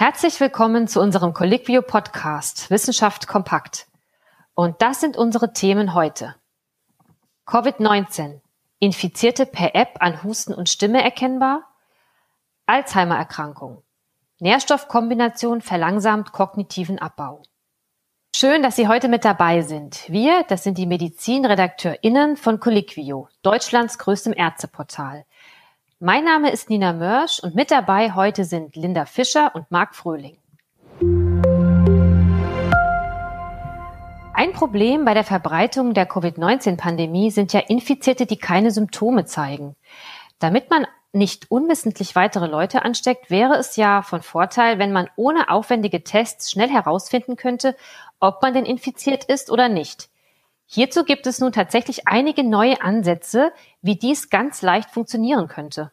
Herzlich willkommen zu unserem Colliquio Podcast Wissenschaft kompakt. Und das sind unsere Themen heute. Covid-19. Infizierte per App an Husten und Stimme erkennbar? Alzheimer-Erkrankung. Nährstoffkombination verlangsamt kognitiven Abbau. Schön, dass Sie heute mit dabei sind. Wir, das sind die MedizinredakteurInnen von Colliquio, Deutschlands größtem Ärzteportal. Mein Name ist Nina Mörsch und mit dabei heute sind Linda Fischer und Marc Fröhling. Ein Problem bei der Verbreitung der Covid-19-Pandemie sind ja Infizierte, die keine Symptome zeigen. Damit man nicht unwissentlich weitere Leute ansteckt, wäre es ja von Vorteil, wenn man ohne aufwendige Tests schnell herausfinden könnte, ob man denn infiziert ist oder nicht. Hierzu gibt es nun tatsächlich einige neue Ansätze, wie dies ganz leicht funktionieren könnte.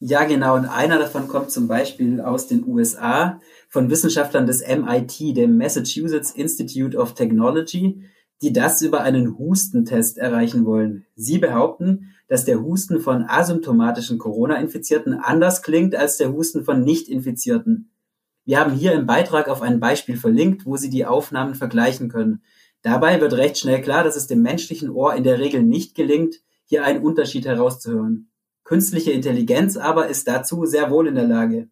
Ja, genau. Und einer davon kommt zum Beispiel aus den USA von Wissenschaftlern des MIT, dem Massachusetts Institute of Technology, die das über einen Hustentest erreichen wollen. Sie behaupten, dass der Husten von asymptomatischen Corona-Infizierten anders klingt als der Husten von Nicht-Infizierten. Wir haben hier im Beitrag auf ein Beispiel verlinkt, wo Sie die Aufnahmen vergleichen können. Dabei wird recht schnell klar, dass es dem menschlichen Ohr in der Regel nicht gelingt, hier einen Unterschied herauszuhören. Künstliche Intelligenz aber ist dazu sehr wohl in der Lage.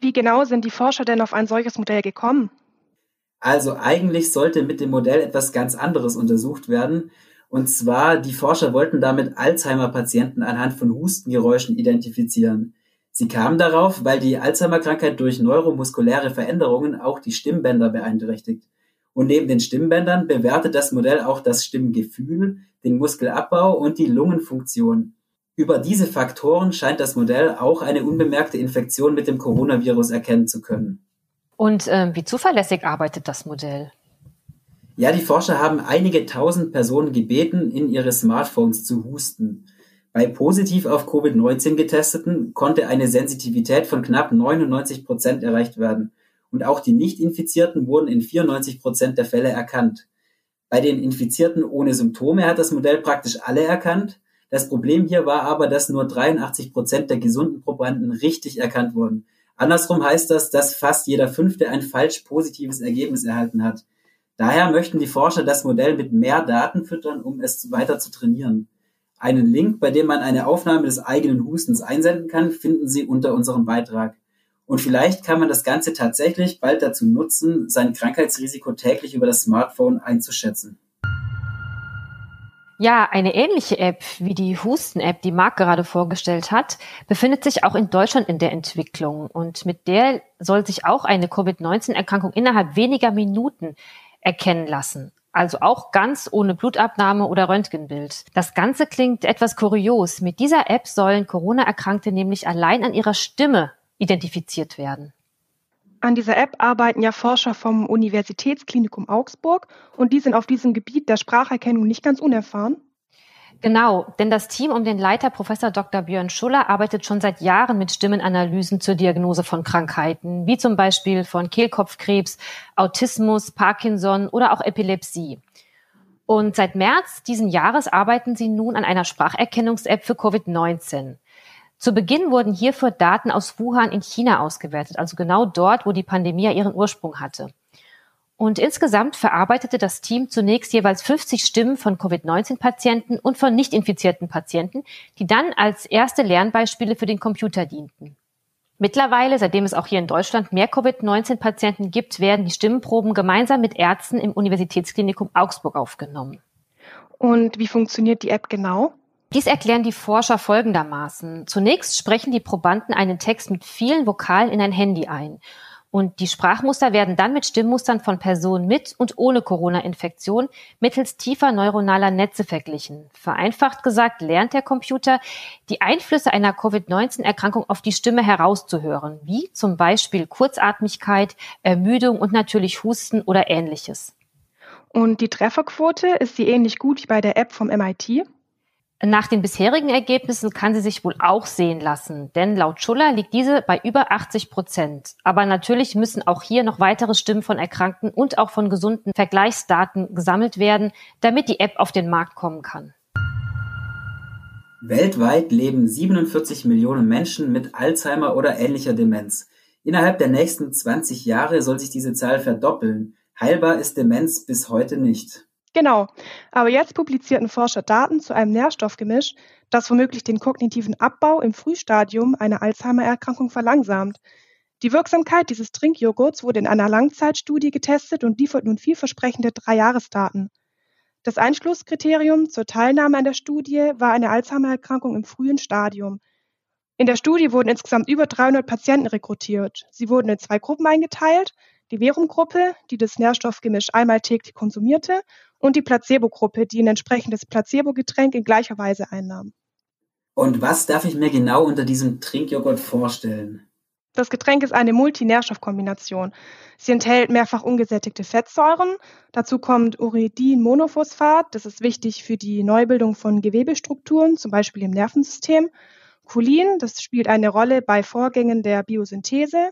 Wie genau sind die Forscher denn auf ein solches Modell gekommen? Also eigentlich sollte mit dem Modell etwas ganz anderes untersucht werden. Und zwar, die Forscher wollten damit Alzheimer-Patienten anhand von Hustengeräuschen identifizieren. Sie kamen darauf, weil die Alzheimer-Krankheit durch neuromuskuläre Veränderungen auch die Stimmbänder beeinträchtigt. Und neben den Stimmbändern bewertet das Modell auch das Stimmgefühl, den Muskelabbau und die Lungenfunktion. Über diese Faktoren scheint das Modell auch eine unbemerkte Infektion mit dem Coronavirus erkennen zu können. Und äh, wie zuverlässig arbeitet das Modell? Ja, die Forscher haben einige tausend Personen gebeten, in ihre Smartphones zu husten. Bei positiv auf Covid-19 getesteten konnte eine Sensitivität von knapp 99 Prozent erreicht werden und auch die Nicht-Infizierten wurden in 94 Prozent der Fälle erkannt. Bei den Infizierten ohne Symptome hat das Modell praktisch alle erkannt. Das Problem hier war aber, dass nur 83 Prozent der gesunden Probanden richtig erkannt wurden. Andersrum heißt das, dass fast jeder Fünfte ein falsch positives Ergebnis erhalten hat. Daher möchten die Forscher das Modell mit mehr Daten füttern, um es weiter zu trainieren. Einen Link, bei dem man eine Aufnahme des eigenen Hustens einsenden kann, finden Sie unter unserem Beitrag. Und vielleicht kann man das Ganze tatsächlich bald dazu nutzen, sein Krankheitsrisiko täglich über das Smartphone einzuschätzen. Ja, eine ähnliche App wie die Husten-App, die Marc gerade vorgestellt hat, befindet sich auch in Deutschland in der Entwicklung. Und mit der soll sich auch eine Covid-19-Erkrankung innerhalb weniger Minuten erkennen lassen. Also auch ganz ohne Blutabnahme oder Röntgenbild. Das Ganze klingt etwas kurios. Mit dieser App sollen Corona-Erkrankte nämlich allein an ihrer Stimme identifiziert werden. An dieser App arbeiten ja Forscher vom Universitätsklinikum Augsburg und die sind auf diesem Gebiet der Spracherkennung nicht ganz unerfahren. Genau, denn das Team um den Leiter Professor Dr. Björn Schuller arbeitet schon seit Jahren mit Stimmenanalysen zur Diagnose von Krankheiten, wie zum Beispiel von Kehlkopfkrebs, Autismus, Parkinson oder auch Epilepsie. Und seit März diesen Jahres arbeiten sie nun an einer Spracherkennungs-App für Covid-19. Zu Beginn wurden hierfür Daten aus Wuhan in China ausgewertet, also genau dort, wo die Pandemie ihren Ursprung hatte. Und insgesamt verarbeitete das Team zunächst jeweils 50 Stimmen von Covid-19-Patienten und von nicht infizierten Patienten, die dann als erste Lernbeispiele für den Computer dienten. Mittlerweile, seitdem es auch hier in Deutschland mehr Covid-19-Patienten gibt, werden die Stimmenproben gemeinsam mit Ärzten im Universitätsklinikum Augsburg aufgenommen. Und wie funktioniert die App genau? Dies erklären die Forscher folgendermaßen. Zunächst sprechen die Probanden einen Text mit vielen Vokalen in ein Handy ein. Und die Sprachmuster werden dann mit Stimmmustern von Personen mit und ohne Corona-Infektion mittels tiefer neuronaler Netze verglichen. Vereinfacht gesagt lernt der Computer, die Einflüsse einer Covid-19-Erkrankung auf die Stimme herauszuhören, wie zum Beispiel Kurzatmigkeit, Ermüdung und natürlich Husten oder ähnliches. Und die Trefferquote, ist sie ähnlich gut wie bei der App vom MIT? Nach den bisherigen Ergebnissen kann sie sich wohl auch sehen lassen, denn laut Schuller liegt diese bei über 80 Prozent. Aber natürlich müssen auch hier noch weitere Stimmen von Erkrankten und auch von gesunden Vergleichsdaten gesammelt werden, damit die App auf den Markt kommen kann. Weltweit leben 47 Millionen Menschen mit Alzheimer oder ähnlicher Demenz. Innerhalb der nächsten 20 Jahre soll sich diese Zahl verdoppeln. Heilbar ist Demenz bis heute nicht. Genau. Aber jetzt publizierten Forscher Daten zu einem Nährstoffgemisch, das womöglich den kognitiven Abbau im Frühstadium einer Alzheimer-Erkrankung verlangsamt. Die Wirksamkeit dieses Trinkjoghurts wurde in einer Langzeitstudie getestet und liefert nun vielversprechende Dreijahresdaten. Das Einschlusskriterium zur Teilnahme an der Studie war eine Alzheimer-Erkrankung im frühen Stadium. In der Studie wurden insgesamt über 300 Patienten rekrutiert. Sie wurden in zwei Gruppen eingeteilt. Die Verum-Gruppe, die das Nährstoffgemisch einmal täglich konsumierte, und die Placebo-Gruppe, die ein entsprechendes Placebo-Getränk in gleicher Weise einnahm. Und was darf ich mir genau unter diesem Trinkjoghurt vorstellen? Das Getränk ist eine Multinährstoffkombination. Sie enthält mehrfach ungesättigte Fettsäuren. Dazu kommt Uridinmonophosphat, das ist wichtig für die Neubildung von Gewebestrukturen, zum Beispiel im Nervensystem. Cholin, das spielt eine Rolle bei Vorgängen der Biosynthese.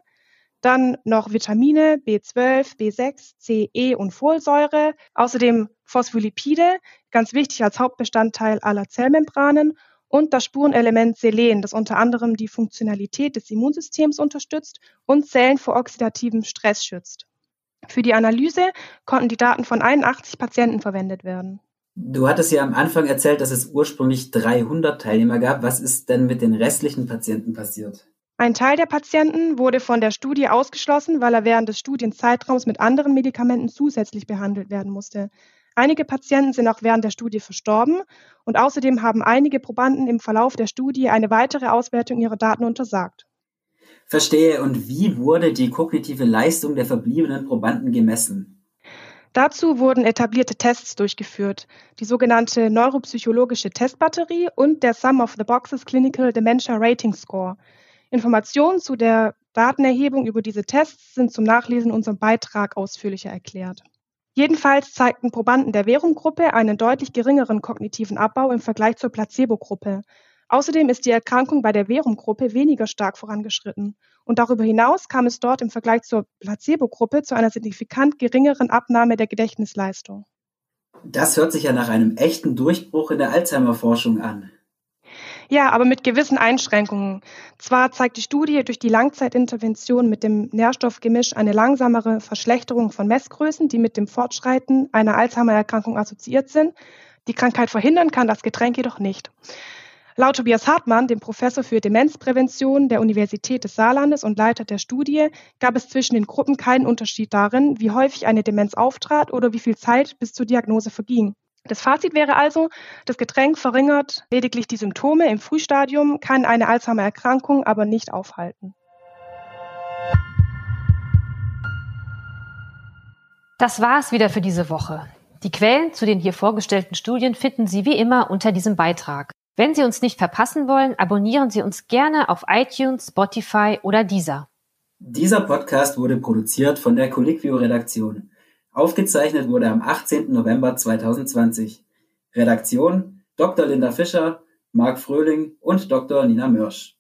Dann noch Vitamine B12, B6, C, E und Folsäure. Außerdem Phospholipide, ganz wichtig als Hauptbestandteil aller Zellmembranen und das Spurenelement Selen, das unter anderem die Funktionalität des Immunsystems unterstützt und Zellen vor oxidativem Stress schützt. Für die Analyse konnten die Daten von 81 Patienten verwendet werden. Du hattest ja am Anfang erzählt, dass es ursprünglich 300 Teilnehmer gab. Was ist denn mit den restlichen Patienten passiert? Ein Teil der Patienten wurde von der Studie ausgeschlossen, weil er während des Studienzeitraums mit anderen Medikamenten zusätzlich behandelt werden musste. Einige Patienten sind auch während der Studie verstorben und außerdem haben einige Probanden im Verlauf der Studie eine weitere Auswertung ihrer Daten untersagt. Verstehe. Und wie wurde die kognitive Leistung der verbliebenen Probanden gemessen? Dazu wurden etablierte Tests durchgeführt, die sogenannte neuropsychologische Testbatterie und der Sum of the Boxes Clinical Dementia Rating Score. Informationen zu der Datenerhebung über diese Tests sind zum Nachlesen in unserem Beitrag ausführlicher erklärt. Jedenfalls zeigten Probanden der Währunggruppe einen deutlich geringeren kognitiven Abbau im Vergleich zur Placebo-Gruppe. Außerdem ist die Erkrankung bei der Währunggruppe weniger stark vorangeschritten. Und darüber hinaus kam es dort im Vergleich zur Placebo-Gruppe zu einer signifikant geringeren Abnahme der Gedächtnisleistung. Das hört sich ja nach einem echten Durchbruch in der Alzheimer-Forschung an. Ja, aber mit gewissen Einschränkungen. Zwar zeigt die Studie durch die Langzeitintervention mit dem Nährstoffgemisch eine langsamere Verschlechterung von Messgrößen, die mit dem Fortschreiten einer Alzheimer-Erkrankung assoziiert sind. Die Krankheit verhindern kann das Getränk jedoch nicht. Laut Tobias Hartmann, dem Professor für Demenzprävention der Universität des Saarlandes und Leiter der Studie, gab es zwischen den Gruppen keinen Unterschied darin, wie häufig eine Demenz auftrat oder wie viel Zeit bis zur Diagnose verging. Das Fazit wäre also, das Getränk verringert lediglich die Symptome im Frühstadium, kann eine Alzheimer-Erkrankung aber nicht aufhalten. Das war es wieder für diese Woche. Die Quellen zu den hier vorgestellten Studien finden Sie wie immer unter diesem Beitrag. Wenn Sie uns nicht verpassen wollen, abonnieren Sie uns gerne auf iTunes, Spotify oder Deezer. Dieser Podcast wurde produziert von der Colliquio-Redaktion. Aufgezeichnet wurde am 18. November 2020. Redaktion Dr. Linda Fischer, Marc Fröhling und Dr. Nina Mörsch.